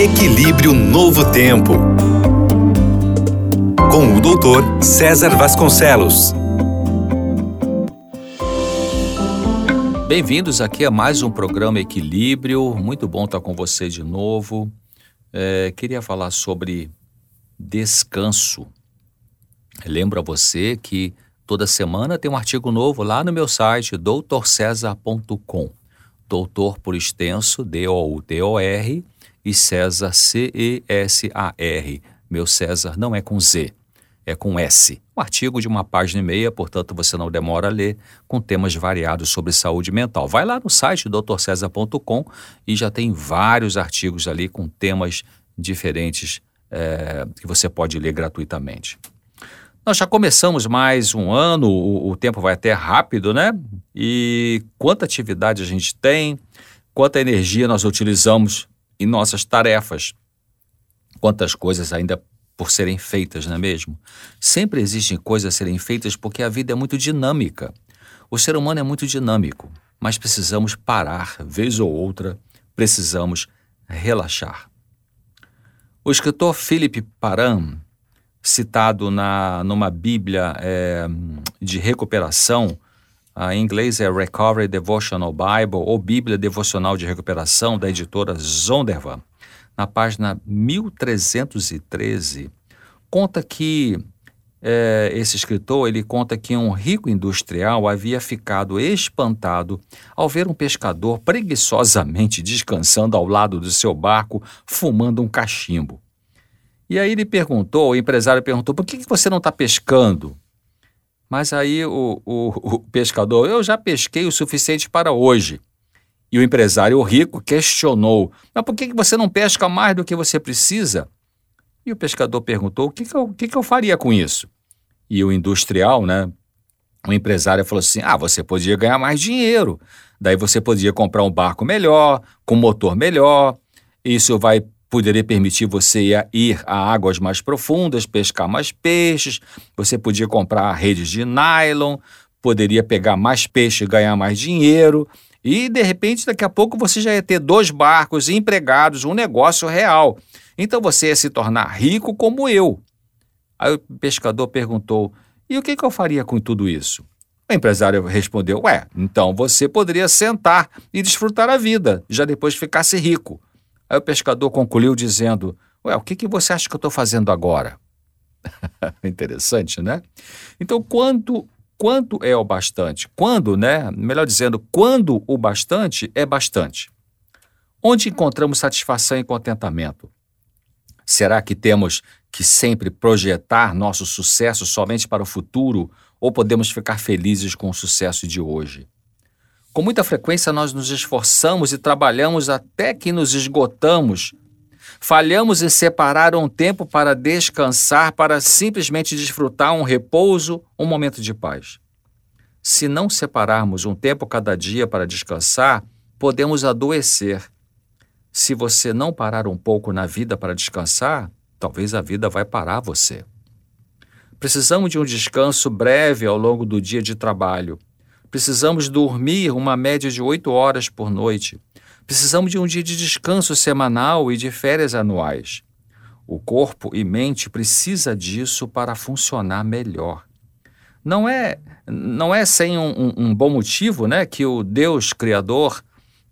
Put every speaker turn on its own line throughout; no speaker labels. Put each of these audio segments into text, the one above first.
Equilíbrio Novo Tempo. Com o doutor César Vasconcelos.
Bem-vindos aqui a mais um programa Equilíbrio. Muito bom estar com você de novo. É, queria falar sobre descanso. Lembro a você que toda semana tem um artigo novo lá no meu site, doutorcesar.com. Doutor por extenso, D-O-U-T-O-R, e César, C-E-S-A-R. Meu César não é com Z, é com S. Um artigo de uma página e meia, portanto você não demora a ler, com temas variados sobre saúde mental. Vai lá no site doutorcesar.com e já tem vários artigos ali com temas diferentes é, que você pode ler gratuitamente. Nós já começamos mais um ano, o, o, tempo vai até rápido, né? E quanta atividade a gente tem, quanta energia nós utilizamos em nossas tarefas, quantas coisas ainda por serem feitas, não é mesmo? Sempre existem coisas a serem feitas porque a vida é muito dinâmica. O ser humano é muito dinâmico, mas precisamos parar, vez ou outra, precisamos relaxar. O escritor Philip Paran, citado na, numa Bíblia é, de recuperação, ah, em inglês é Recovery Devotional Bible, ou Bíblia Devocional de Recuperação, da editora Zondervan, na página 1313, conta que é, esse escritor ele conta que um rico industrial havia ficado espantado ao ver um pescador preguiçosamente descansando ao lado do seu barco, fumando um cachimbo. E aí ele perguntou, o empresário perguntou, por que, que você não está pescando? Mas aí o, o, o, pescador, eu já pesquei o suficiente para hoje. E o empresário, rico, questionou, mas por que, que você não pesca mais do que você precisa? E o pescador perguntou, o que, que, eu, o que, que eu faria com isso? E o industrial, né, o empresário falou assim, ah, você podia ganhar mais dinheiro. Daí você podia comprar um barco melhor, com motor melhor, isso vai poderia permitir você ir a águas mais profundas, pescar mais peixes, você podia comprar redes de nylon, poderia pegar mais peixe e ganhar mais dinheiro. E de repente, daqui a pouco, você já ia ter dois barcos empregados, um negócio real. Então você ia se tornar rico como eu. Aí o pescador perguntou: e o que, que eu faria com tudo isso? O empresário respondeu: Ué, então você poderia sentar e desfrutar a vida, já depois ficasse rico. Aí o pescador concluiu dizendo: Ué, o que, que você acha que eu estou fazendo agora? Interessante, né? Então, quanto, quanto é o bastante? Quando, né? Melhor dizendo, quando o bastante é bastante? Onde encontramos satisfação e contentamento? Será que temos que sempre projetar nosso sucesso somente para o futuro ou podemos ficar felizes com o sucesso de hoje? Com muita frequência, nós nos esforçamos e trabalhamos até que nos esgotamos. Falhamos em separar um tempo para descansar, para simplesmente desfrutar um repouso, um momento de paz. Se não separarmos um tempo cada dia para descansar, podemos adoecer. Se você não parar um pouco na vida para descansar, talvez a vida vai parar você. Precisamos de um descanso breve ao longo do dia de trabalho Precisamos dormir uma média de oito horas por noite. Precisamos de um dia de descanso semanal e de férias anuais. O corpo e mente precisa disso para funcionar melhor. Não é, não é sem um, um, bom motivo né, que o Deus Criador,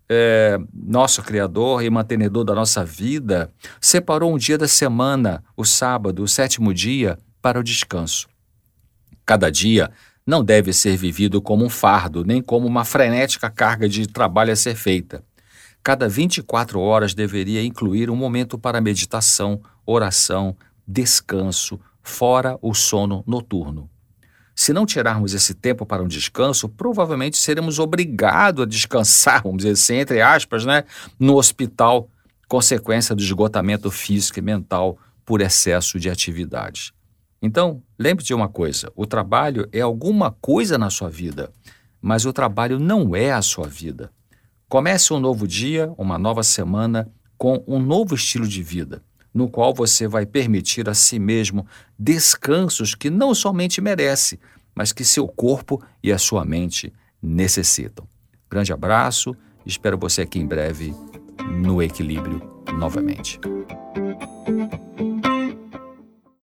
é, nosso Criador e mantenedor da nossa vida, separou um dia da semana, o sábado, o sétimo dia, para o descanso. Cada dia não deve ser vivido como um fardo, nem como uma frenética carga de trabalho a ser feita. Cada 24 horas deveria incluir um momento para meditação, oração, descanso, fora o sono noturno. Se não tirarmos esse tempo para um descanso, provavelmente seremos obrigados a descansar, vamos dizer assim, entre aspas, né, no hospital, consequência do esgotamento físico e mental por excesso de atividades. Então, lembre-se de uma coisa: o trabalho é alguma coisa na sua vida, mas o trabalho não é a sua vida. Comece um novo dia, uma nova semana, com um novo estilo de vida, no qual você vai permitir a si mesmo descansos que não somente merece, mas que seu corpo e a sua mente necessitam. Grande abraço, espero você aqui em breve. no equilíbrio novamente.